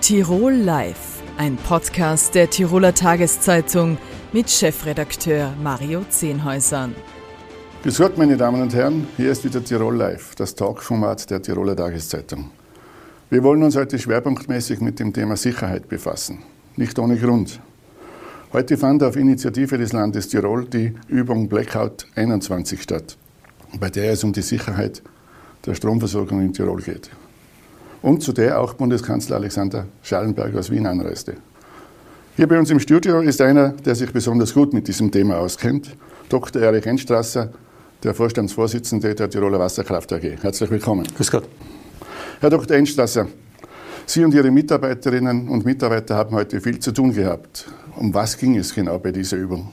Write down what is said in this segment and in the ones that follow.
Tirol Live, ein Podcast der Tiroler Tageszeitung mit Chefredakteur Mario Zehnhäusern. Grüß Gott, meine Damen und Herren, hier ist wieder Tirol Live, das Talkformat der Tiroler Tageszeitung. Wir wollen uns heute schwerpunktmäßig mit dem Thema Sicherheit befassen. Nicht ohne Grund. Heute fand auf Initiative des Landes Tirol die Übung Blackout 21 statt, bei der es um die Sicherheit der Stromversorgung in Tirol geht. Und zu der auch Bundeskanzler Alexander Schallenberg aus Wien anreiste. Hier bei uns im Studio ist einer, der sich besonders gut mit diesem Thema auskennt, Dr. Erich Enstrasser, der Vorstandsvorsitzende der Tiroler Wasserkraft AG. Herzlich willkommen. Grüß Gott. Herr Dr. Enstrasser, Sie und Ihre Mitarbeiterinnen und Mitarbeiter haben heute viel zu tun gehabt. Um was ging es genau bei dieser Übung?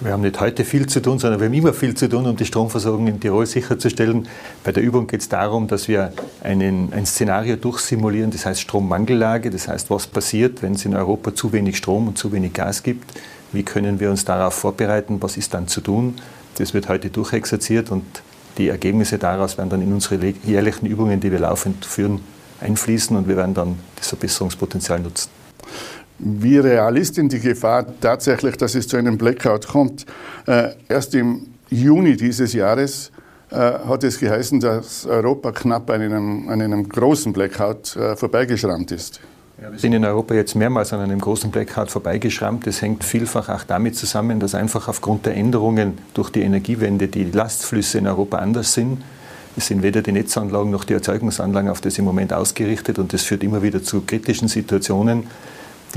Wir haben nicht heute viel zu tun, sondern wir haben immer viel zu tun, um die Stromversorgung in Tirol sicherzustellen. Bei der Übung geht es darum, dass wir einen, ein Szenario durchsimulieren, das heißt Strommangellage, das heißt, was passiert, wenn es in Europa zu wenig Strom und zu wenig Gas gibt. Wie können wir uns darauf vorbereiten? Was ist dann zu tun? Das wird heute durchexerziert und die Ergebnisse daraus werden dann in unsere jährlichen Übungen, die wir laufend führen, einfließen und wir werden dann das Verbesserungspotenzial nutzen. Wie real ist denn die Gefahr tatsächlich, dass es zu einem Blackout kommt? Äh, erst im Juni dieses Jahres äh, hat es geheißen, dass Europa knapp an einem, an einem großen Blackout äh, vorbeigeschrammt ist. Wir sind in Europa jetzt mehrmals an einem großen Blackout vorbeigeschrammt. Das hängt vielfach auch damit zusammen, dass einfach aufgrund der Änderungen durch die Energiewende die Lastflüsse in Europa anders sind. Es sind weder die Netzanlagen noch die Erzeugungsanlagen auf das im Moment ausgerichtet und das führt immer wieder zu kritischen Situationen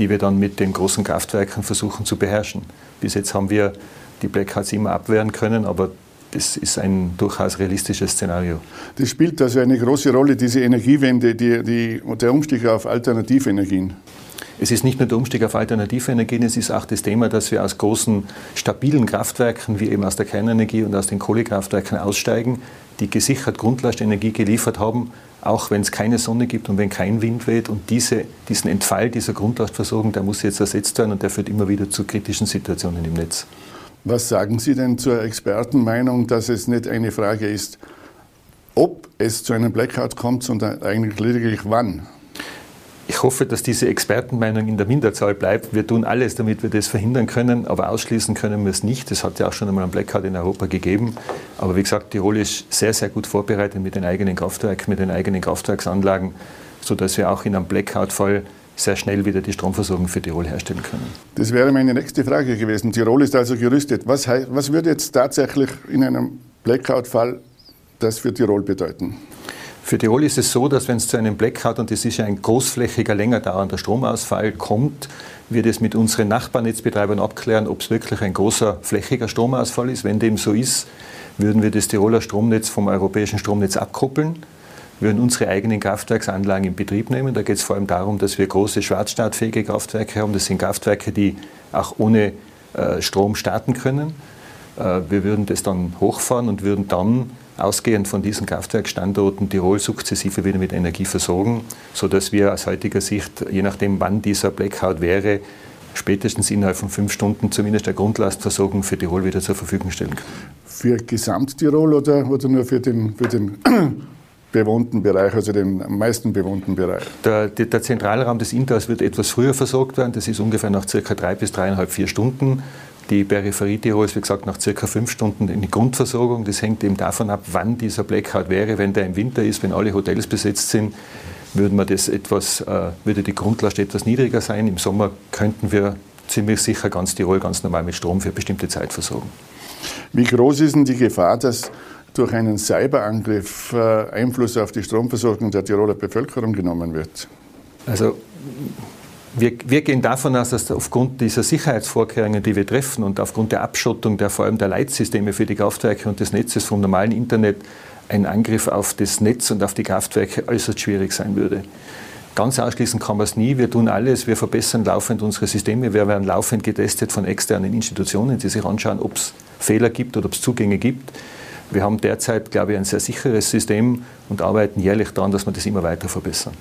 die wir dann mit den großen Kraftwerken versuchen zu beherrschen. Bis jetzt haben wir die Blackouts immer abwehren können, aber das ist ein durchaus realistisches Szenario. Das spielt also eine große Rolle, diese Energiewende, die, die, der Umstieg auf Alternativenergien. Es ist nicht nur der Umstieg auf alternative Energien, es ist auch das Thema, dass wir aus großen, stabilen Kraftwerken, wie eben aus der Kernenergie und aus den Kohlekraftwerken aussteigen, die gesichert Grundlastenergie geliefert haben, auch wenn es keine Sonne gibt und wenn kein Wind weht. Und diese, diesen Entfall dieser Grundlastversorgung, der muss jetzt ersetzt werden und der führt immer wieder zu kritischen Situationen im Netz. Was sagen Sie denn zur Expertenmeinung, dass es nicht eine Frage ist, ob es zu einem Blackout kommt, sondern eigentlich lediglich wann? Ich hoffe, dass diese Expertenmeinung in der Minderzahl bleibt. Wir tun alles, damit wir das verhindern können, aber ausschließen können wir es nicht. Es hat ja auch schon einmal einen Blackout in Europa gegeben. Aber wie gesagt, Tirol ist sehr, sehr gut vorbereitet mit den eigenen Kraftwerken, mit den eigenen Kraftwerksanlagen, sodass wir auch in einem Blackout-Fall sehr schnell wieder die Stromversorgung für Tirol herstellen können. Das wäre meine nächste Frage gewesen. Tirol ist also gerüstet. Was, was würde jetzt tatsächlich in einem Blackout-Fall das für Tirol bedeuten? Für Tirol ist es so, dass wenn es zu einem Blackout, und das ist ja ein großflächiger, länger dauernder Stromausfall, kommt, wir das mit unseren Nachbarnetzbetreibern abklären, ob es wirklich ein großer, flächiger Stromausfall ist. Wenn dem so ist, würden wir das Tiroler Stromnetz vom europäischen Stromnetz abkoppeln, würden unsere eigenen Kraftwerksanlagen in Betrieb nehmen. Da geht es vor allem darum, dass wir große schwarzstartfähige Kraftwerke haben. Das sind Kraftwerke, die auch ohne äh, Strom starten können. Äh, wir würden das dann hochfahren und würden dann ausgehend von diesen Kraftwerkstandorten Tirol sukzessive wieder mit Energie versorgen, sodass wir aus heutiger Sicht, je nachdem wann dieser Blackout wäre, spätestens innerhalb von fünf Stunden zumindest der Grundlastversorgung für Tirol wieder zur Verfügung stellen können. Für Gesamttirol oder, oder nur für den, für den bewohnten Bereich, also den am meisten bewohnten Bereich? Der, der, der Zentralraum des Inters wird etwas früher versorgt werden. Das ist ungefähr nach circa drei bis dreieinhalb, vier Stunden. Die Peripherie Tirols, wie gesagt, nach circa fünf Stunden in die Grundversorgung. Das hängt eben davon ab, wann dieser Blackout wäre. Wenn der im Winter ist, wenn alle Hotels besetzt sind, würde, man das etwas, äh, würde die Grundlast etwas niedriger sein. Im Sommer könnten wir ziemlich sicher ganz Tirol ganz normal mit Strom für bestimmte Zeit versorgen. Wie groß ist denn die Gefahr, dass durch einen Cyberangriff äh, Einfluss auf die Stromversorgung der Tiroler Bevölkerung genommen wird? Also wir, wir, gehen davon aus, dass aufgrund dieser Sicherheitsvorkehrungen, die wir treffen und aufgrund der Abschottung der vor allem der Leitsysteme für die Kraftwerke und des Netzes vom normalen Internet ein Angriff auf das Netz und auf die Kraftwerke äußerst schwierig sein würde. Ganz ausschließen kann man es nie. Wir tun alles. Wir verbessern laufend unsere Systeme. Wir werden laufend getestet von externen Institutionen, die sich anschauen, ob es Fehler gibt oder ob es Zugänge gibt. Wir haben derzeit, glaube ich, ein sehr sicheres System und arbeiten jährlich daran, dass wir das immer weiter verbessern.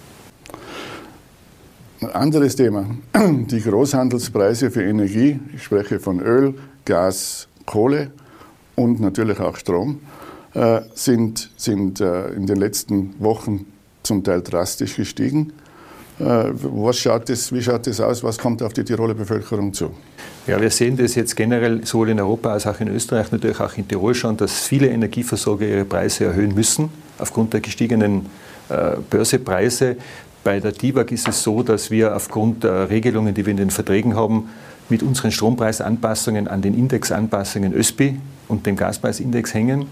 Ein anderes Thema, die Großhandelspreise für Energie, ich spreche von Öl, Gas, Kohle und natürlich auch Strom, äh, sind, sind äh, in den letzten Wochen zum Teil drastisch gestiegen. was schaut das, wie schaut das aus? Was kommt auf die Tiroler Bevölkerung zu? Ja, wir sehen das jetzt generell sowohl in Europa als auch in Österreich, natürlich auch in Tirol schon, dass viele Energieversorger ihre Preise erhöhen müssen aufgrund der gestiegenen äh, Börsepreise. Bei der DIVAG ist es so, dass wir aufgrund der Regelungen, die wir in den Verträgen haben, mit unseren Strompreisanpassungen an den Indexanpassungen ÖSPI und dem Gaspreisindex hängen.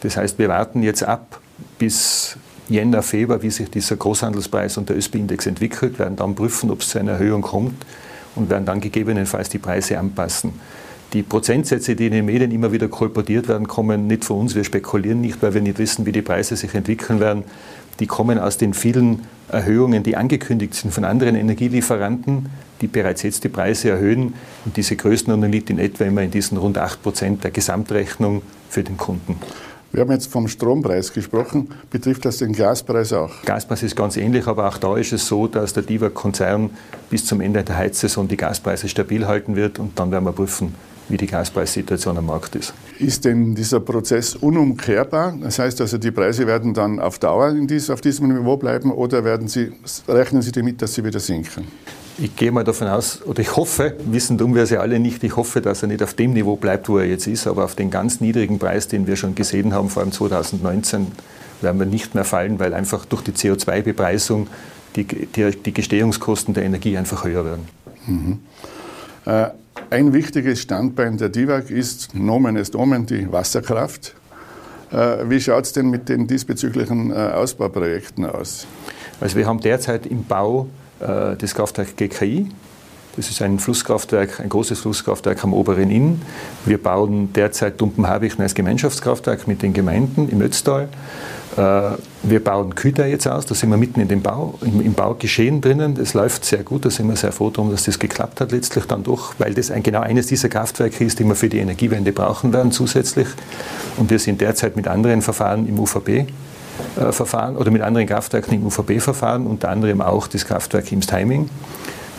Das heißt, wir warten jetzt ab bis Jänner, Februar, wie sich dieser Großhandelspreis und der ÖSPI-Index entwickelt, werden dann prüfen, ob es zu einer Erhöhung kommt und werden dann gegebenenfalls die Preise anpassen. Die Prozentsätze, die in den Medien immer wieder kolportiert werden, kommen nicht von uns. Wir spekulieren nicht, weil wir nicht wissen, wie die Preise sich entwickeln werden. Die kommen aus den vielen Erhöhungen, die angekündigt sind von anderen Energielieferanten, die bereits jetzt die Preise erhöhen. Und diese Größenordnung liegt in etwa immer in diesen rund 8 Prozent der Gesamtrechnung für den Kunden. Wir haben jetzt vom Strompreis gesprochen. Betrifft das den Gaspreis auch? Gaspreis ist ganz ähnlich, aber auch da ist es so, dass der DIVA-Konzern bis zum Ende der Heizsaison die Gaspreise stabil halten wird und dann werden wir prüfen, wie die Gaspreissituation am Markt ist. Ist denn dieser Prozess unumkehrbar? Das heißt also, die Preise werden dann auf Dauer dies, auf diesem Niveau bleiben oder werden Sie, rechnen Sie damit, dass sie wieder sinken? Ich gehe mal davon aus, oder ich hoffe, wissen tun wir es ja alle nicht, ich hoffe, dass er nicht auf dem Niveau bleibt, wo er jetzt ist, aber auf den ganz niedrigen Preis, den wir schon gesehen haben, vor allem 2019, werden wir nicht mehr fallen, weil einfach durch die CO2-Bepreisung die, die, die, Gestehungskosten der Energie einfach höher werden. Mhm. Äh, ein wichtiges Standbein der DIVAG ist Nomen est Omen, die Wasserkraft. Äh, wie schaut es denn mit den diesbezüglichen äh, Ausbauprojekten aus? Also wir haben derzeit im Bau äh, das Kraftwerk GKI. Das ist ein Flusskraftwerk, ein großes Flusskraftwerk am oberen Inn. Wir bauen derzeit Dumpenhabichten als Gemeinschaftskraftwerk mit den Gemeinden im Ötztal. Äh, wir bauen Küter jetzt aus, da sind wir mitten in dem Bau, im, im Baugeschehen drinnen. Das läuft sehr gut, da sind wir sehr froh darum, dass das geklappt hat letztlich dann doch, weil das ein, genau eines dieser Kraftwerke ist, die wir für die Energiewende brauchen werden zusätzlich. Und wir sind derzeit mit anderen Verfahren im UVB äh, Verfahren oder mit anderen Kraftwerken im UVB-Verfahren, unter anderem auch das Kraftwerk im Timing.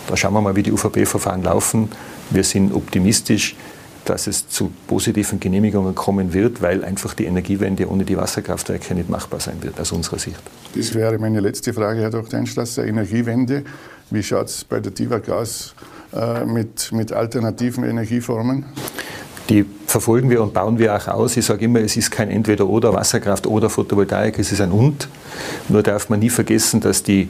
Da schauen wir mal, wie die UVB-Verfahren laufen. Wir sind optimistisch, dass es zu positiven Genehmigungen kommen wird, weil einfach die Energiewende ohne die Wasserkraftwerke nicht machbar sein wird, aus unserer Sicht. Das wäre meine letzte Frage, Herr Dr. Einstrasser. Energiewende, wie schaut es bei der DIVAG aus äh, mit, mit alternativen Energieformen? Die verfolgen wir und bauen wir auch aus. Ich sage immer, es ist kein Entweder-Oder, Wasserkraft oder Photovoltaik, es ist ein Und. Nur darf man nie vergessen, dass die,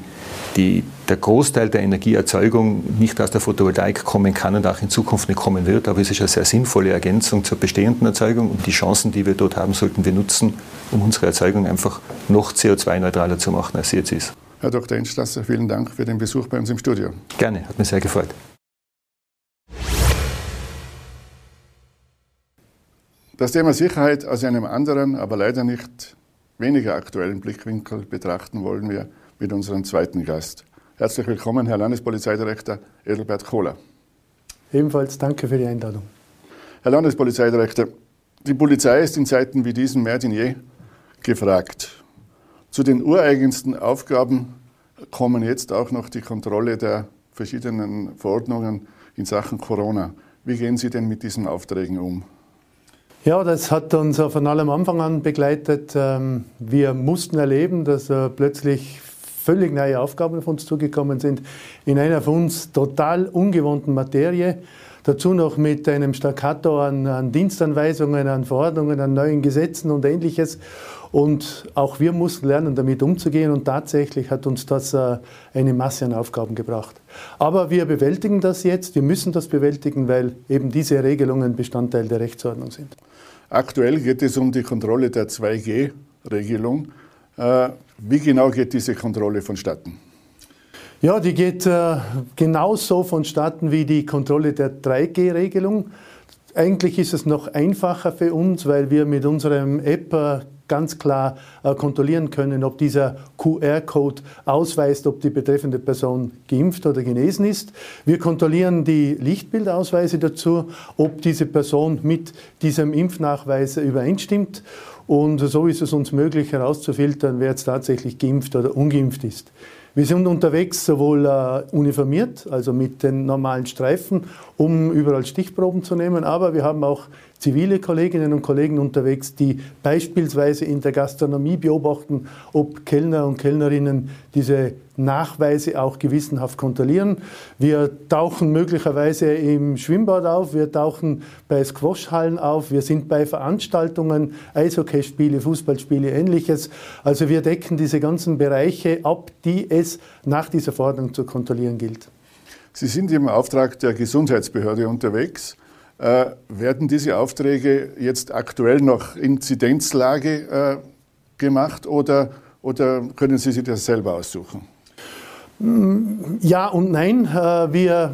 die, der Großteil der Energieerzeugung nicht aus der Photovoltaik kommen kann und auch in Zukunft nicht kommen wird. Aber es ist eine sehr sinnvolle Ergänzung zur bestehenden Erzeugung und die Chancen, die wir dort haben, sollten wir nutzen, um unsere Erzeugung einfach noch CO2-neutraler zu machen, als sie jetzt ist. Herr Dr. Enstrasser, vielen Dank für den Besuch bei uns im Studio. Gerne, hat mich sehr gefreut. Das Thema Sicherheit aus einem anderen, aber leider nicht weniger aktuellen Blickwinkel betrachten wollen wir mit unserem zweiten Gast. Herzlich willkommen, Herr Landespolizeidirektor Edelbert Kohler. Ebenfalls danke für die Einladung. Herr Landespolizeidirektor, die Polizei ist in Zeiten wie diesen mehr denn je gefragt. Zu den ureigensten Aufgaben kommen jetzt auch noch die Kontrolle der verschiedenen Verordnungen in Sachen Corona. Wie gehen Sie denn mit diesen Aufträgen um? Ja, das hat uns von allem Anfang an begleitet. Ähm, wir mussten erleben, dass äh, plötzlich völlig neue Aufgaben auf uns zugekommen sind, in einer für uns total ungewohnten Materie. Dazu noch mit einem Staccato an, an Dienstanweisungen, an Verordnungen, an neuen Gesetzen und ähnliches. Und auch wir mussten lernen, damit umzugehen und tatsächlich hat uns das äh, eine Masse an Aufgaben gebracht. Aber wir bewältigen das jetzt, wir müssen das bewältigen, weil eben diese Regelungen Bestandteil der Rechtsordnung sind. Aktuell geht es um die Kontrolle der 2G-Regelung. Äh, wie genau geht diese Kontrolle vonstatten? Ja, die geht äh, genauso vonstatten wie die Kontrolle der 3G-Regelung. Eigentlich ist es noch einfacher für uns, weil wir mit unserem App ganz klar äh, kontrollieren können, ob dieser QR-Code ausweist, ob die betreffende Person geimpft oder genesen ist. Wir kontrollieren die Lichtbildausweise dazu, ob diese Person mit diesem Impfnachweis übereinstimmt. Und so ist es uns möglich herauszufiltern, wer jetzt tatsächlich geimpft oder ungeimpft ist. Wir sind unterwegs sowohl äh, uniformiert, also mit den normalen Streifen, um überall Stichproben zu nehmen, aber wir haben auch zivile Kolleginnen und Kollegen unterwegs, die beispielsweise in der Gastronomie beobachten, ob Kellner und Kellnerinnen diese Nachweise auch gewissenhaft kontrollieren. Wir tauchen möglicherweise im Schwimmbad auf, wir tauchen bei Squashhallen auf, wir sind bei Veranstaltungen, Eishockeyspiele, Fußballspiele, ähnliches. Also wir decken diese ganzen Bereiche ab, die es nach dieser Verordnung zu kontrollieren gilt. Sie sind im Auftrag der Gesundheitsbehörde unterwegs. Äh, werden diese Aufträge jetzt aktuell noch Inzidenzlage äh, gemacht oder, oder können Sie sich das selber aussuchen? Ja und nein. Äh, wir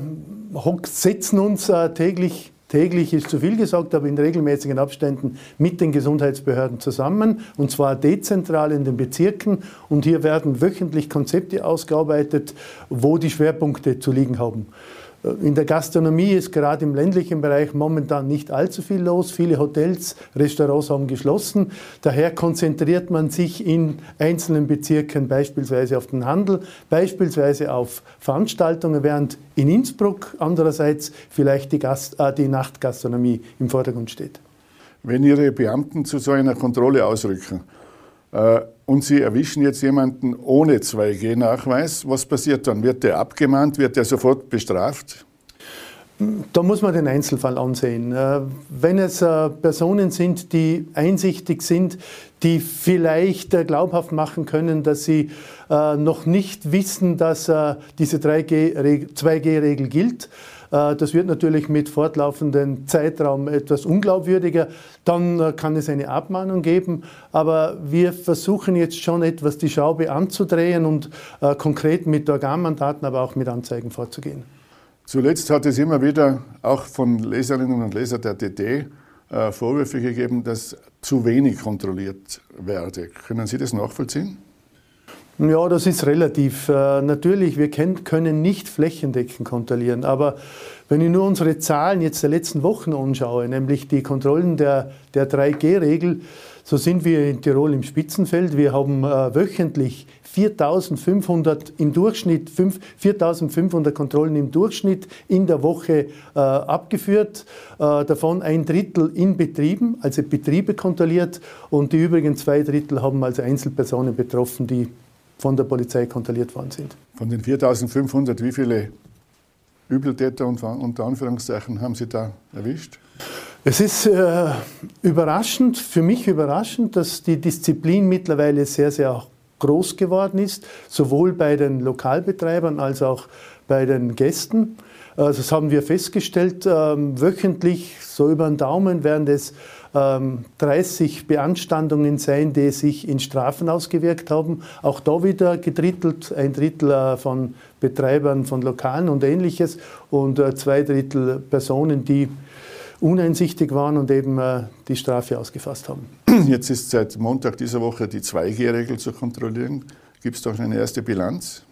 setzen uns äh, täglich täglich ist zu viel gesagt, aber in regelmäßigen Abständen mit den Gesundheitsbehörden zusammen, und zwar dezentral in den Bezirken. Und hier werden wöchentlich Konzepte ausgearbeitet, wo die Schwerpunkte zu liegen haben. In der Gastronomie ist gerade im ländlichen Bereich momentan nicht allzu viel los. Viele Hotels, Restaurants haben geschlossen. Daher konzentriert man sich in einzelnen Bezirken beispielsweise auf den Handel, beispielsweise auf Veranstaltungen, während in Innsbruck andererseits vielleicht die, Gast, äh, die Nachtgastronomie im Vordergrund steht. Wenn Ihre Beamten zu so einer Kontrolle ausrücken, äh, und Sie erwischen jetzt jemanden ohne 2G-Nachweis, was passiert dann? Wird der abgemahnt? Wird der sofort bestraft? Da muss man den Einzelfall ansehen. Äh, wenn es äh, Personen sind, die einsichtig sind, die vielleicht glaubhaft machen können, dass sie noch nicht wissen, dass diese 2G-Regel gilt, äh, das wird natürlich mit fortlaufendem Zeitraum etwas unglaubwürdiger. Dann äh, kann es eine Abmahnung geben. Aber wir versuchen jetzt schon etwas die Schraube anzudrehen und äh, konkret mit Organmandaten, aber auch mit Anzeigen vorzugehen. Zuletzt hat es immer wieder auch von Leserinnen und Lesern der DD Vorwürfe gegeben, dass zu wenig kontrolliert werde. Können Sie das nachvollziehen? Ja, das ist relativ. Äh, natürlich, wir können nicht flächendeckend kontrollieren, aber wenn ich nur unsere Zahlen jetzt der letzten Wochen anschaue, nämlich die Kontrollen der, der 3G-Regel, so sind wir in Tirol im Spitzenfeld. Wir haben äh, wöchentlich 4.500 im Durchschnitt, 4.500 Kontrollen im Durchschnitt in der Woche äh, abgeführt. Davon ein Drittel in Betrieben, also Betriebe kontrolliert und die übrigen zwei Drittel haben also Einzelpersonen betroffen, die von der Polizei kontrolliert worden sind. Von den 4.500, wie viele Übeltäter unter Anführungszeichen haben Sie da erwischt? Es ist äh, überraschend, für mich überraschend, dass die Disziplin mittlerweile sehr, sehr groß geworden ist, sowohl bei den Lokalbetreibern als auch bei den Gästen. Äh, das haben wir festgestellt. Ähm, wöchentlich, so über den Daumen, werden es 30 ähm, Beanstandungen sein, die sich in Strafen ausgewirkt haben. Auch da wieder gedrittelt, ein Drittel äh, von Betreibern von Lokalen und ähnliches und äh, zwei Drittel Personen, die uneinsichtig waren und eben äh, die Strafe ausgefasst haben. Jetzt ist seit Montag dieser Woche die 2G-Regel zu kontrollieren. Gibt es doch eine erste Bilanz?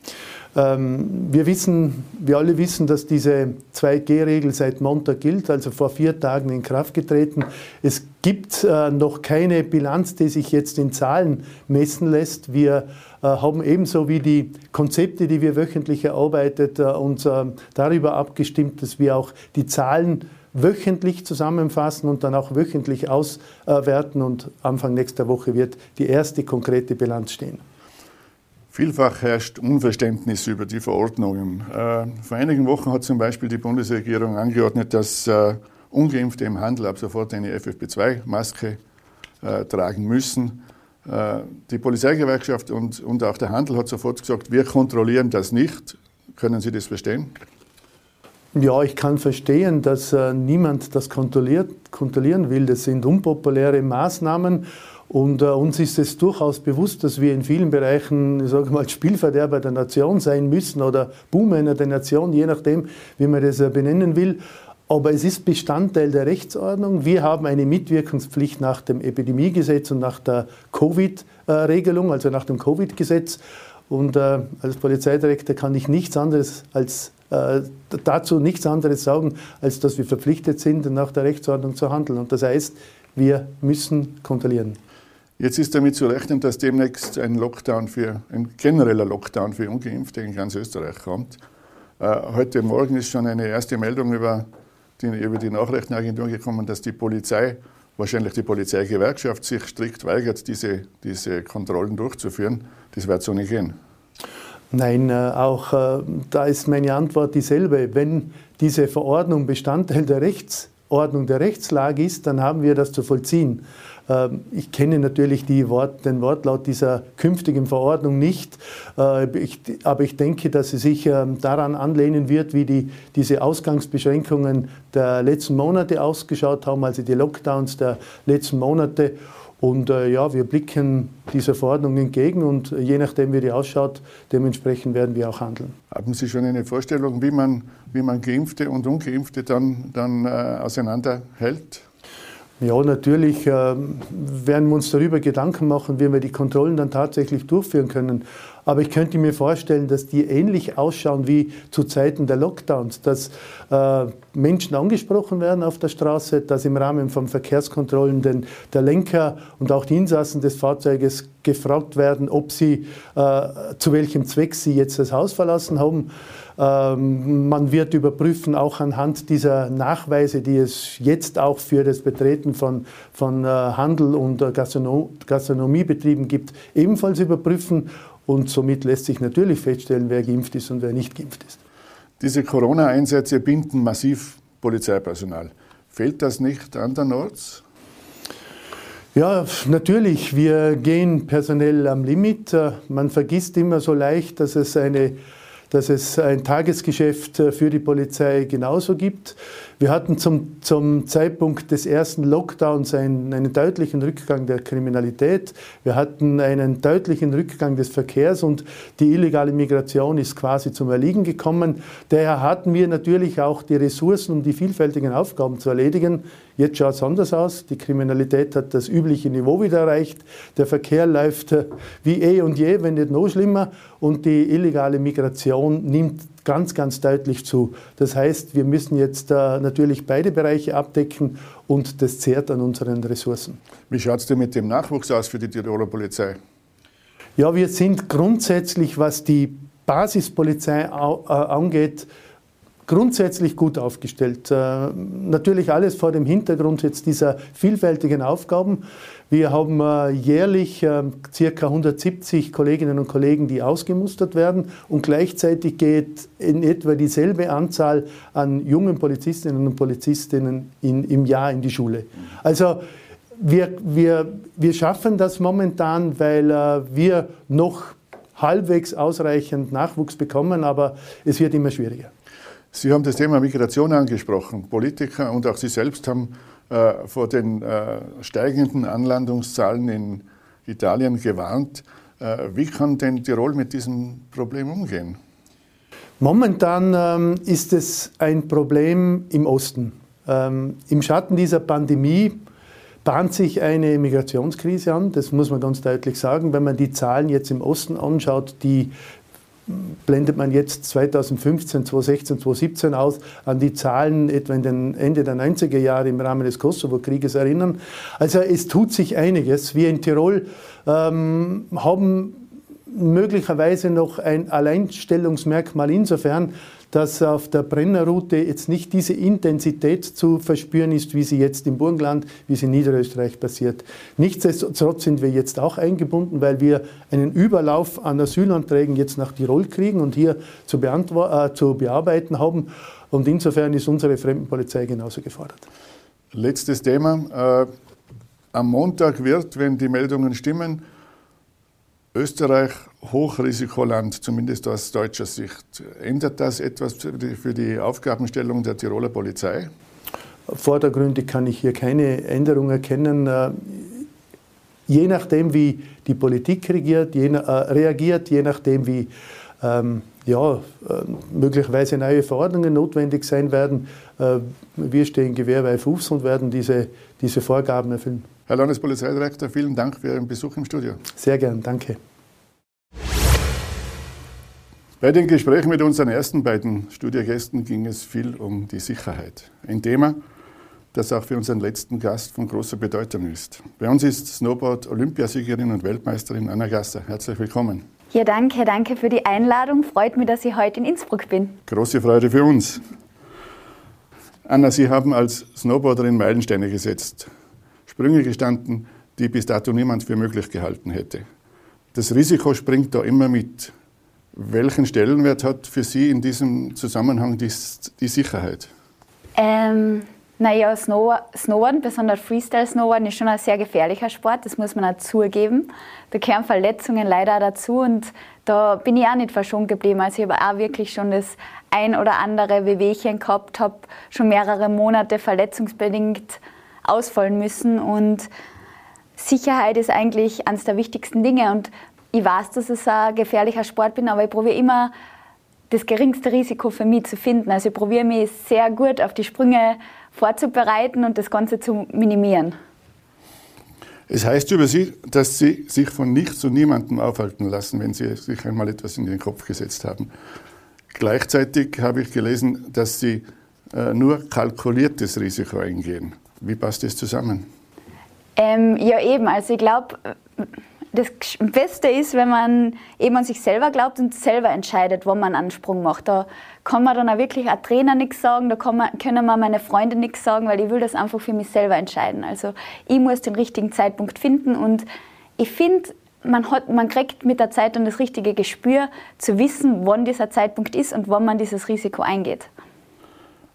Ähm, wir wissen, wir alle wissen, dass diese 2G-Regel seit Montag gilt, also vor vier Tagen in Kraft getreten. Es gibt äh, noch keine Bilanz, die sich jetzt in Zahlen messen lässt. Wir äh, haben ebenso wie die Konzepte, die wir wöchentlich erarbeitet, äh, uns darüber abgestimmt, dass wir auch die Zahlen wöchentlich zusammenfassen und dann auch wöchentlich auswerten. Und Anfang nächster Woche wird die erste konkrete Bilanz stehen. Vielfach herrscht Unverständnis über die Verordnungen. Äh, vor einigen Wochen hat zum Beispiel die Bundesregierung angeordnet, dass äh, Ungeimpfte im Handel ab sofort eine FFP2-Maske äh, tragen müssen. Die Polizeigewerkschaft und, und auch der Handel hat sofort gesagt, wir kontrollieren das nicht. Können Sie das verstehen? Ja, ich kann verstehen, dass niemand das kontrolliert, kontrollieren will. Das sind unpopuläre Maßnahmen und äh, uns ist es durchaus bewusst, dass wir in vielen Bereichen, ich sage mal, Spielverderber der Nation sein müssen oder Buhmänner der Nation, je nachdem, wie man das äh, benennen will. Aber es ist Bestandteil der Rechtsordnung. Wir haben eine Mitwirkungspflicht nach dem Epidemiegesetz und nach der Covid-Regelung, also nach dem Covid-Gesetz. Und äh, als Polizeidirektor kann ich nichts anderes als äh, dazu nichts anderes sagen, als dass wir verpflichtet sind, nach der Rechtsordnung zu handeln. Und das heißt, wir müssen kontrollieren. Jetzt ist damit zu rechnen, dass demnächst ein Lockdown für, ein genereller Lockdown für Ungeimpfte in ganz Österreich kommt. Äh, heute Morgen ist schon eine erste Meldung über die, über die Nachrichtenagentur gekommen, dass die Polizei, wahrscheinlich die Polizeigewerkschaft, sich strikt weigert, diese, diese Kontrollen durchzuführen. Das wird so nicht gehen. Nein, äh, auch äh, da ist meine Antwort dieselbe. Wenn diese Verordnung Bestandteil der Rechtsordnung, der Rechtslage ist, dann haben wir das zu vollziehen. Ähm, ich kenne natürlich Wort, den Wortlaut dieser künftigen Verordnung nicht, äh, aber ich denke, dass sie sich ähm, daran anlehnen wird, wie die, diese Ausgangsbeschränkungen der letzten Monate ausgeschaut haben, also die Lockdowns der letzten Monate. Und äh, ja, wir blicken dieser Verordnung entgegen und je nachdem, wie die ausschaut, dementsprechend werden wir auch handeln. Haben Sie schon eine Vorstellung, wie man, wie man Geimpfte und Ungeimpfte dann, dann äh, auseinanderhält? Ja, natürlich äh, werden wir uns darüber Gedanken machen, wie wir die Kontrollen dann tatsächlich durchführen können. Aber ich könnte mir vorstellen, dass die ähnlich ausschauen wie zu Zeiten der Lockdowns, dass äh, Menschen angesprochen werden auf der Straße, dass im Rahmen von Verkehrskontrollen den, der Lenker und auch die Insassen des Fahrzeuges gefragt werden, ob sie, äh, zu welchem Zweck sie jetzt das Haus verlassen haben. Ähm, man wird überprüfen, auch anhand dieser Nachweise, die es jetzt auch für das Betreten von, von äh, Handel und äh, Gastronomiebetrieben gibt, ebenfalls überprüfen. Und somit lässt sich natürlich feststellen, wer geimpft ist und wer nicht geimpft ist. Diese Corona-Einsätze binden massiv Polizeipersonal. Fehlt das nicht andernorts? Ja, natürlich. Wir gehen personell am Limit. Äh, man vergisst immer so leicht, dass es eine dass es ein Tagesgeschäft äh, für die Polizei genauso gibt. Wir hatten zum, zum Zeitpunkt des ersten Lockdowns einen, einen, deutlichen Rückgang der Kriminalität. Wir hatten einen deutlichen Rückgang des Verkehrs und die illegale Migration ist quasi zum Erliegen gekommen. Daher hatten wir natürlich auch die Ressourcen, um die vielfältigen Aufgaben zu erledigen. Jetzt schaut es anders aus. Die Kriminalität hat das übliche Niveau wieder erreicht. Der Verkehr läuft äh, wie eh und je, wenn nicht noch schlimmer. Und die illegale Migration nimmt ganz, ganz deutlich zu. Das heißt, wir müssen jetzt äh, natürlich beide Bereiche abdecken und das zehrt an unseren Ressourcen. Wie schaut es denn mit dem Nachwuchs aus für die Tiroler Polizei? Ja, wir sind grundsätzlich, was die Basispolizei äh, angeht, grundsätzlich gut aufgestellt. Äh, natürlich alles vor dem Hintergrund jetzt dieser vielfältigen Aufgaben. Wir haben äh, jährlich äh, ca. 170 Kolleginnen und Kollegen, die ausgemustert werden und gleichzeitig geht in etwa dieselbe Anzahl an jungen Polizistinnen und Polizistinnen in, im Jahr in die Schule. Also wir, wir, wir schaffen das momentan, weil wir noch halbwegs ausreichend Nachwuchs bekommen, aber es wird immer schwieriger. Sie haben das Thema Migration angesprochen. Politiker und auch Sie selbst haben äh, vor den äh, steigenden Anlandungszahlen in Italien gewarnt. Äh, wie kann denn Tirol mit diesem Problem umgehen? Momentan ähm, ist es ein Problem im Osten. Ähm, Im Schatten dieser Pandemie bahnt sich eine Migrationskrise an, das muss man ganz deutlich sagen. Wenn man die Zahlen jetzt im Osten anschaut, die blendet man jetzt 2015, 2016, 2017 aus, an die Zahlen etwa in den Ende der 90er Jahre im Rahmen des Kosovo-Krieges erinnern. Also es tut sich einiges. Wir in Tirol ähm, haben möglicherweise noch ein Alleinstellungsmerkmal insofern, dass auf der Brennerroute jetzt nicht diese Intensität zu verspüren ist, wie sie jetzt im Burgenland, wie sie in Niederösterreich passiert. Nichtsdestotrotz sind wir jetzt auch eingebunden, weil wir einen Überlauf an Asylanträgen jetzt nach Tirol kriegen und hier zu, äh, zu bearbeiten haben. Und insofern ist unsere Fremdenpolizei genauso gefordert. Letztes Thema. Äh, am Montag wird, wenn die Meldungen stimmen, Österreich Hochrisikoland, zumindest aus deutscher Sicht. Ändert das etwas für die Aufgabenstellung der Tiroler Polizei? Vordergründig kann ich hier keine Änderung erkennen. Äh, je nachdem, wie die Politik regiert, je, äh, reagiert, je nachdem, wie ähm, ja, äh, möglicherweise neue Verordnungen notwendig sein werden, äh, wir stehen Gewehr bei Fuß und werden diese, diese Vorgaben erfüllen. Herr Landespolizeidirektor, vielen Dank für Ihren Besuch im Studio. Sehr gern, danke. Bei den Gesprächen mit unseren ersten beiden Studiogästen ging es viel um die Sicherheit. Ein Thema, das auch für unseren letzten Gast von großer Bedeutung ist. Bei uns ist Snowboard-Olympiasiegerin und Weltmeisterin Anna Gasser. Herzlich willkommen. Ja, danke, danke für die Einladung. Freut mich, dass ich heute in Innsbruck bin. Große Freude für uns. Anna, Sie haben als Snowboarderin Meilensteine gesetzt, Sprünge gestanden, die bis dato niemand für möglich gehalten hätte. Das Risiko springt da immer mit. Welchen Stellenwert hat für Sie in diesem Zusammenhang die, die Sicherheit? Ähm, naja, Snow Snowboarden, besonders Freestyle-Snowboarden, ist schon ein sehr gefährlicher Sport, das muss man auch zugeben. Da gehören Verletzungen leider dazu und da bin ich auch nicht verschont geblieben. Also ich habe auch wirklich schon das ein oder andere Wehwehchen gehabt, habe schon mehrere Monate verletzungsbedingt ausfallen müssen und Sicherheit ist eigentlich eines der wichtigsten Dinge und ich weiß, dass es ein gefährlicher Sport bin, aber ich probiere immer das geringste Risiko für mich zu finden. Also ich probiere mich sehr gut auf die Sprünge vorzubereiten und das Ganze zu minimieren. Es heißt über Sie, dass Sie sich von nichts und niemandem aufhalten lassen, wenn Sie sich einmal etwas in den Kopf gesetzt haben. Gleichzeitig habe ich gelesen, dass Sie äh, nur kalkuliertes Risiko eingehen. Wie passt das zusammen? Ähm, ja, eben. Also ich glaube, das Beste ist, wenn man eben an sich selber glaubt und selber entscheidet, wann man einen Sprung macht. Da kann man dann auch wirklich ein Trainer nichts sagen, da man, können mir meine Freunde nichts sagen, weil ich will das einfach für mich selber entscheiden. Also ich muss den richtigen Zeitpunkt finden und ich finde, man, hat, man kriegt mit der Zeit dann das richtige Gespür, zu wissen, wann dieser Zeitpunkt ist und wann man dieses Risiko eingeht.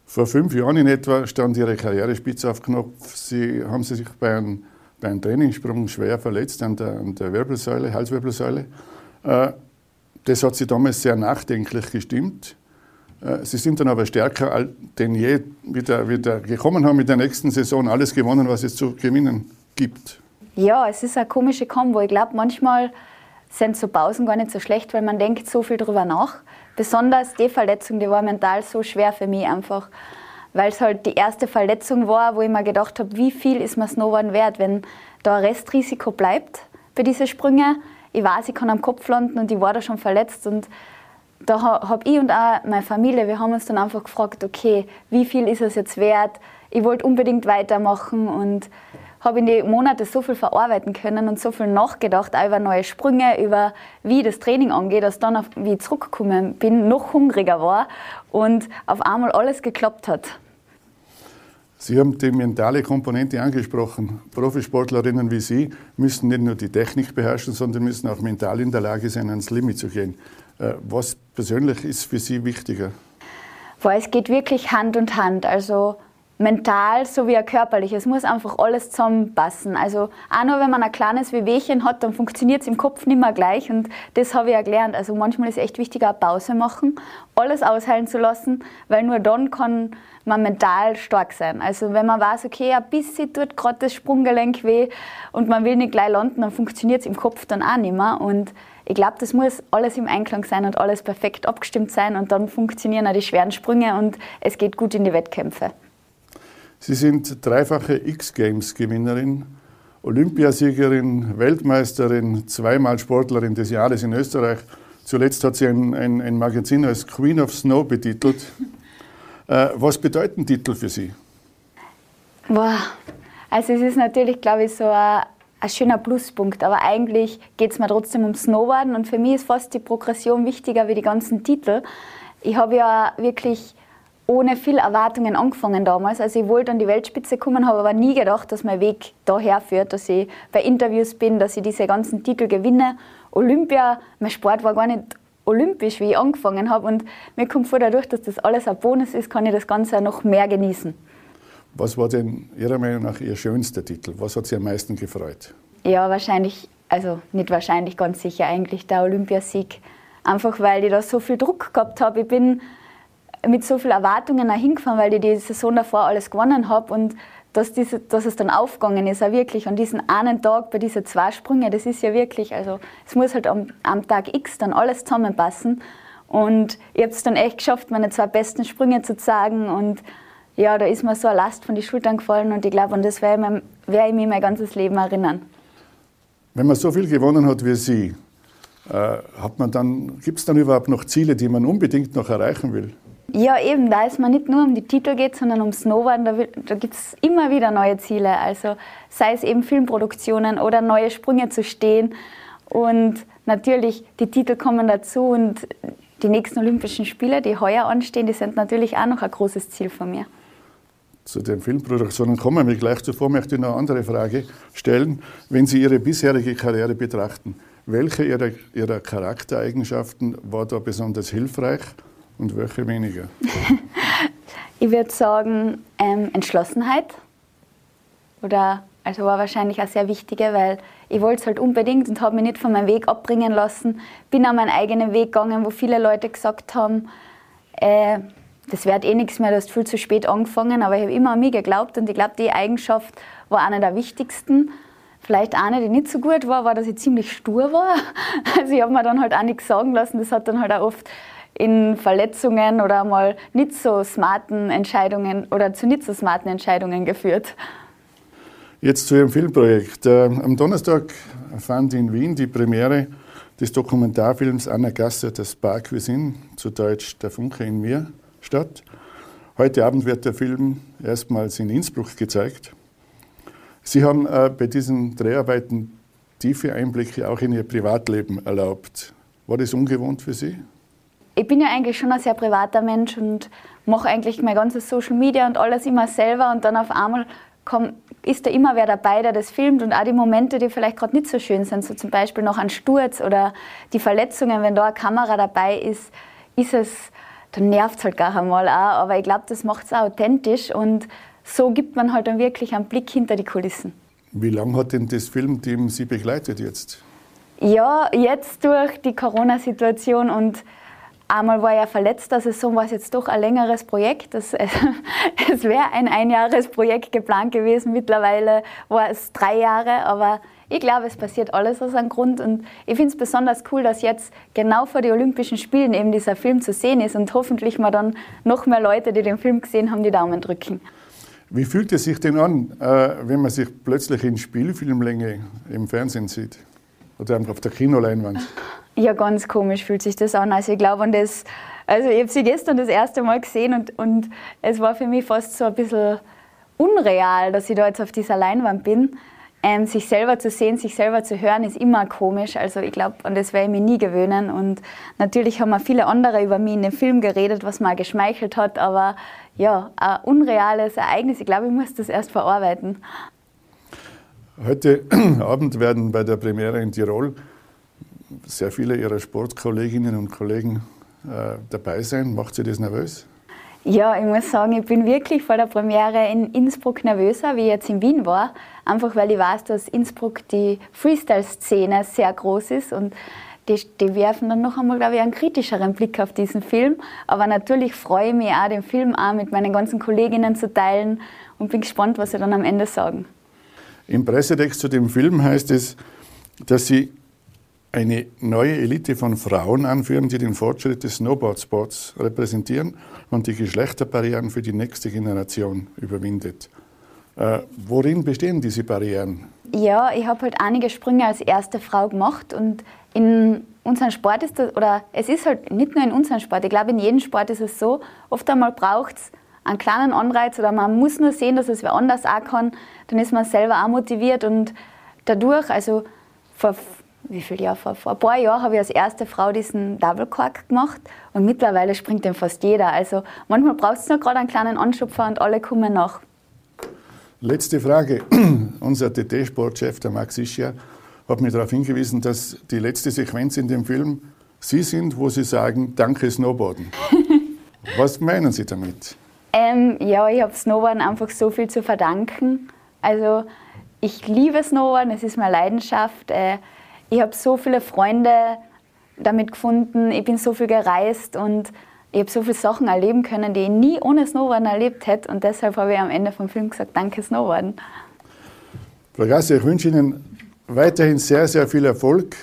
Vor fünf Jahren in etwa stand Ihre Karrierespitze auf Knopf. Sie haben Sie sich bei einem bei einem Trainingssprung schwer verletzt an der, an der Wirbelsäule, Halswirbelsäule. Äh, das hat sie damals sehr nachdenklich gestimmt. Äh, sie sind dann aber stärker denn je wieder, wieder gekommen, haben mit der nächsten Saison alles gewonnen, was es zu gewinnen gibt. Ja, es ist eine komische Kombo. Ich glaube, manchmal sind so Pausen gar nicht so schlecht, weil man denkt so viel darüber nach. Besonders die Verletzung, die war mental so schwer für mich einfach weil es halt die erste Verletzung war, wo ich mir gedacht habe, wie viel ist mir Snowboarden wert, wenn da ein Restrisiko bleibt bei diesen Sprüngen. Ich weiß, ich kann am Kopf landen und ich war da schon verletzt und da habe ich und auch meine Familie, wir haben uns dann einfach gefragt, okay, wie viel ist es jetzt wert? Ich wollte unbedingt weitermachen und habe in den Monaten so viel verarbeiten können und so viel nachgedacht, auch über neue Sprünge, über wie das Training angeht, dass dann, wie ich zurückgekommen bin, noch hungriger war und auf einmal alles geklappt hat. Sie haben die mentale Komponente angesprochen. Profisportlerinnen wie Sie müssen nicht nur die Technik beherrschen, sondern müssen auch mental in der Lage sein, ans Limit zu gehen. Äh, was persönlich ist für Sie wichtiger? Boah, es geht wirklich Hand in Hand. Also mental sowie auch körperlich. Es muss einfach alles zusammenpassen. Also auch nur wenn man ein kleines Wehwehchen hat, dann funktioniert es im Kopf nicht mehr gleich und das habe ich ja gelernt. Also manchmal ist es echt wichtig, eine Pause machen, alles ausheilen zu lassen, weil nur dann kann man mental stark sein. Also wenn man weiß, okay, ein bisschen tut gerade das Sprunggelenk weh und man will nicht gleich landen, dann funktioniert es im Kopf dann auch nicht mehr und ich glaube, das muss alles im Einklang sein und alles perfekt abgestimmt sein und dann funktionieren auch die schweren Sprünge und es geht gut in die Wettkämpfe. Sie sind dreifache X-Games-Gewinnerin, Olympiasiegerin, Weltmeisterin, zweimal Sportlerin des Jahres in Österreich. Zuletzt hat sie ein, ein, ein Magazin als Queen of Snow betitelt. Äh, was bedeuten Titel für Sie? Boah. Also es ist natürlich, glaube ich, so ein, ein schöner Pluspunkt, aber eigentlich geht es mir trotzdem um Snowboarden und für mich ist fast die Progression wichtiger wie die ganzen Titel. Ich habe ja wirklich ohne viel Erwartungen angefangen damals. Also ich wollte an die Weltspitze kommen, habe aber nie gedacht, dass mein Weg daher führt, dass ich bei Interviews bin, dass ich diese ganzen Titel gewinne. Olympia, mein Sport war gar nicht olympisch, wie ich angefangen habe. Und mir kommt vor, dadurch, dass das alles ein Bonus ist, kann ich das Ganze noch mehr genießen. Was war denn Ihrer Meinung nach Ihr schönster Titel? Was hat Sie am meisten gefreut? Ja, wahrscheinlich, also nicht wahrscheinlich, ganz sicher eigentlich der Olympiasieg. Einfach weil ich da so viel Druck gehabt habe. Ich bin mit so vielen Erwartungen auch hingefahren, weil ich die Saison davor alles gewonnen habe und dass, diese, dass es dann aufgegangen ist, auch wirklich an diesem einen Tag bei diesen zwei Sprüngen, das ist ja wirklich, also es muss halt am, am Tag X dann alles zusammenpassen und ich habe es dann echt geschafft, meine zwei besten Sprünge zu zeigen und ja, da ist mir so eine Last von den Schultern gefallen und ich glaube, an das werde ich, werd ich mich mein ganzes Leben erinnern. Wenn man so viel gewonnen hat wie Sie, äh, gibt es dann überhaupt noch Ziele, die man unbedingt noch erreichen will? Ja, eben, da es mir nicht nur um die Titel geht, sondern um Snowboarden, da, da gibt es immer wieder neue Ziele. Also sei es eben Filmproduktionen oder neue Sprünge zu stehen. Und natürlich, die Titel kommen dazu und die nächsten Olympischen Spiele, die heuer anstehen, die sind natürlich auch noch ein großes Ziel von mir. zu den Filmproduktionen kommen wir gleich. Zuvor möchte ich noch eine andere Frage stellen. Wenn Sie Ihre bisherige Karriere betrachten, welche Ihrer, Ihrer Charaktereigenschaften war da besonders hilfreich und welche weniger? ich würde sagen, ähm, Entschlossenheit. Oder, also war wahrscheinlich auch sehr wichtige, weil ich wollte es halt unbedingt und habe mich nicht von meinem Weg abbringen lassen. Bin an meinen eigenen Weg gegangen, wo viele Leute gesagt haben, äh, das wird eh nichts mehr, du hast viel zu spät angefangen, aber ich habe immer an mich geglaubt und ich glaube, die Eigenschaft war eine der wichtigsten. Vielleicht eine, die nicht so gut war, war, dass ich ziemlich stur war. Also ich habe mir dann halt auch nichts sagen lassen. Das hat dann halt auch oft in Verletzungen oder mal nicht so smarten Entscheidungen oder zu nicht so smarten Entscheidungen geführt. Jetzt zu Ihrem Filmprojekt. Äh, am Donnerstag fand in Wien die Premiere des Dokumentarfilms Anna Gasser, das Bar Cuisine, zu Deutsch Der Funke in mir, statt. Heute Abend wird der Film erstmals in Innsbruck gezeigt. Sie haben äh, bei diesen Dreharbeiten tiefe Einblicke auch in Ihr Privatleben erlaubt. War das ungewohnt für Sie? Ich bin ja eigentlich schon ein sehr privater Mensch und mache eigentlich mein ganzes Social Media und alles immer selber und dann auf einmal komm, ist da immer wer dabei, der das filmt und auch die Momente, die vielleicht gerade nicht so schön sind, so zum Beispiel noch ein Sturz oder die Verletzungen, wenn da eine Kamera dabei ist, ist es, dann nervt es halt gar einmal auch, aber ich glaube, das macht es authentisch und so gibt man halt dann wirklich einen Blick hinter die Kulissen. Wie lange hat denn das Filmteam Sie begleitet jetzt? Ja, jetzt durch die Corona-Situation und einmal war ja verletzt, also so war es jetzt doch ein längeres Projekt. Das, es wäre ein Einjahresprojekt geplant gewesen, mittlerweile war es drei Jahre, aber ich glaube, es passiert alles aus einem Grund und ich finde es besonders cool, dass jetzt genau vor den Olympischen Spielen eben dieser Film zu sehen ist und hoffentlich mal dann noch mehr Leute, die den Film gesehen haben, die Daumen drücken. Wie fühlt es sich denn an, äh, wenn man sich plötzlich in Spielfilmlänge im Fernsehen sieht? Oder einfach auf der Kinoleinwand? Ja, ganz komisch fühlt sich das an. Also ich glaube an das, also ich habe sie gestern das erste Mal gesehen und, und es war für mich fast so ein bisschen unreal, dass ich da jetzt auf dieser Leinwand bin. Ähm, sich selber zu sehen, sich selber zu hören, ist immer komisch. Also ich glaube, an das werde ich mich nie gewöhnen. Und natürlich haben auch viele andere über mich in dem Film geredet, was mal geschmeichelt hat. Aber ja, ein unreales Ereignis. Ich glaube, ich muss das erst verarbeiten. Heute Abend werden bei der Premiere in Tirol sehr viele Ihrer Sportkolleginnen und Kollegen äh, dabei sein. Macht Sie das nervös? Ja, ich muss sagen, ich bin wirklich vor der Premiere in Innsbruck nervöser, wie ich jetzt in Wien war. Einfach weil ich weiß, dass Innsbruck die Freestyle-Szene sehr groß ist und die, die werfen dann noch einmal, glaube ich, einen kritischeren Blick auf diesen Film. Aber natürlich freue ich mich auch, den Film auch mit meinen ganzen Kolleginnen zu teilen und bin gespannt, was sie dann am Ende sagen. Im Pressetext zu dem Film heißt es, dass Sie eine neue Elite von Frauen anführen, die den Fortschritt des Snowboardsports repräsentieren und die Geschlechterbarrieren für die nächste Generation überwindet. Äh, worin bestehen diese Barrieren? Ja, ich habe halt einige Sprünge als erste Frau gemacht und in unserem Sport ist das, oder es ist halt nicht nur in unserem Sport, ich glaube in jedem Sport ist es so, oft einmal braucht es einen kleinen Anreiz oder man muss nur sehen, dass es wer anders auch kann, dann ist man selber auch motiviert und dadurch, also vor wie viel Jahr vor, vor ein paar Jahren habe ich als erste Frau diesen Double Cork gemacht und mittlerweile springt den fast jeder. Also manchmal braucht es nur gerade einen kleinen Anschubfer und alle kommen nach. Letzte Frage. Unser TT-Sportchef, der Max Ischia, hat mich darauf hingewiesen, dass die letzte Sequenz in dem Film Sie sind, wo Sie sagen, danke Snowboarden. Was meinen Sie damit? Ähm, ja, ich habe Snowboarden einfach so viel zu verdanken. Also ich liebe Snowboarden, es ist meine Leidenschaft. Äh, ich habe so viele Freunde damit gefunden, ich bin so viel gereist und ich habe so viele Sachen erleben können, die ich nie ohne Snowboarden erlebt hätte. Und deshalb habe ich am Ende vom Film gesagt, danke Snowboarden. Frau Gassi, ich wünsche Ihnen weiterhin sehr, sehr viel Erfolg,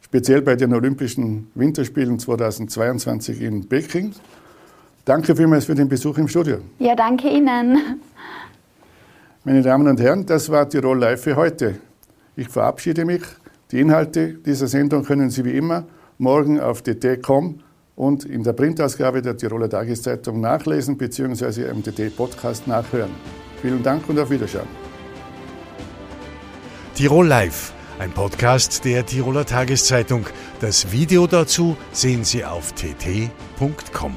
speziell bei den Olympischen Winterspielen 2022 in Peking. Danke vielmals für den Besuch im Studio. Ja, danke Ihnen. Meine Damen und Herren, das war Tirol Live für heute. Ich verabschiede mich. Die Inhalte dieser Sendung können Sie wie immer morgen auf dt.com und in der Printausgabe der Tiroler Tageszeitung nachlesen bzw. im DT-Podcast nachhören. Vielen Dank und auf Wiedersehen. Tirol Live, ein Podcast der Tiroler Tageszeitung. Das Video dazu sehen Sie auf tt.com.